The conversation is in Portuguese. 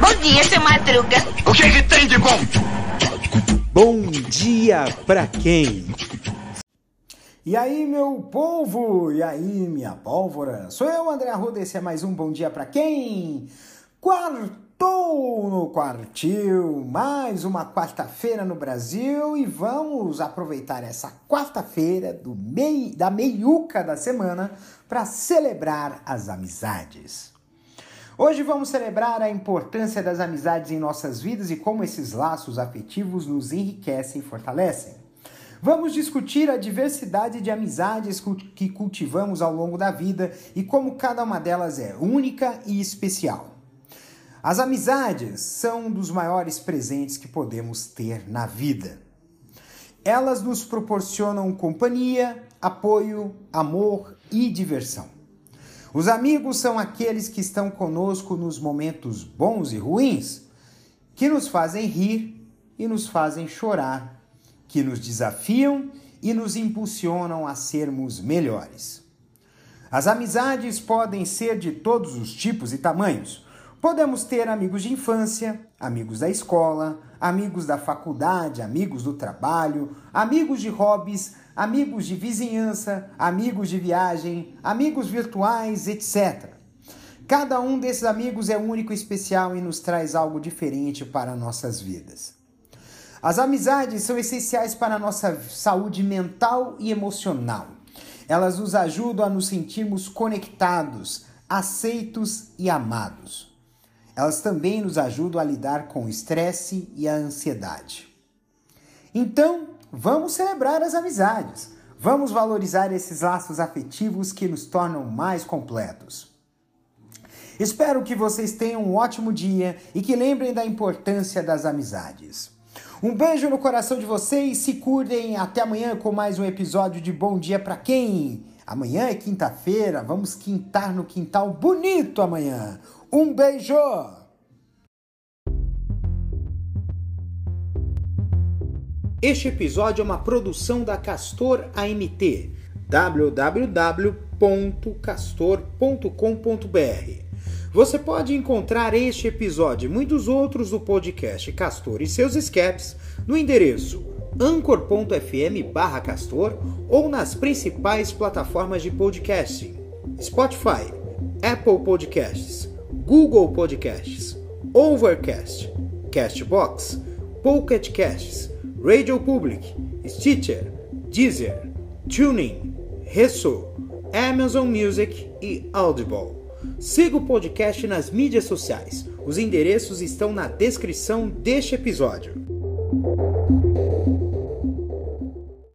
Bom dia, seu Madruga. O que, que tem de bom? Bom dia pra quem? E aí, meu povo? E aí, minha pólvora? Sou eu, André Arruda, esse é mais um Bom Dia Pra Quem? Quartou no quartil, mais uma quarta-feira no Brasil e vamos aproveitar essa quarta-feira do mei, da meiuca da semana para celebrar as amizades. Hoje vamos celebrar a importância das amizades em nossas vidas e como esses laços afetivos nos enriquecem e fortalecem. Vamos discutir a diversidade de amizades que cultivamos ao longo da vida e como cada uma delas é única e especial. As amizades são um dos maiores presentes que podemos ter na vida. Elas nos proporcionam companhia, apoio, amor e diversão. Os amigos são aqueles que estão conosco nos momentos bons e ruins, que nos fazem rir e nos fazem chorar que nos desafiam e nos impulsionam a sermos melhores. As amizades podem ser de todos os tipos e tamanhos. Podemos ter amigos de infância, amigos da escola, amigos da faculdade, amigos do trabalho, amigos de hobbies, amigos de vizinhança, amigos de viagem, amigos virtuais, etc. Cada um desses amigos é único e especial e nos traz algo diferente para nossas vidas. As amizades são essenciais para a nossa saúde mental e emocional. Elas nos ajudam a nos sentirmos conectados, aceitos e amados. Elas também nos ajudam a lidar com o estresse e a ansiedade. Então, vamos celebrar as amizades. Vamos valorizar esses laços afetivos que nos tornam mais completos. Espero que vocês tenham um ótimo dia e que lembrem da importância das amizades. Um beijo no coração de vocês, se cuidem. Até amanhã com mais um episódio de Bom Dia para quem? Amanhã é quinta-feira, vamos quintar no quintal bonito amanhã. Um beijo! Este episódio é uma produção da Castor AMT. www.castor.com.br você pode encontrar este episódio e muitos outros do podcast Castor e seus escapes no endereço anchor.fm barra castor ou nas principais plataformas de podcasting Spotify, Apple Podcasts, Google Podcasts, Overcast, Castbox, Pocket Casts, Radio Public, Stitcher, Deezer, Tuning, Resso, Amazon Music e Audible. Siga o podcast nas mídias sociais. Os endereços estão na descrição deste episódio.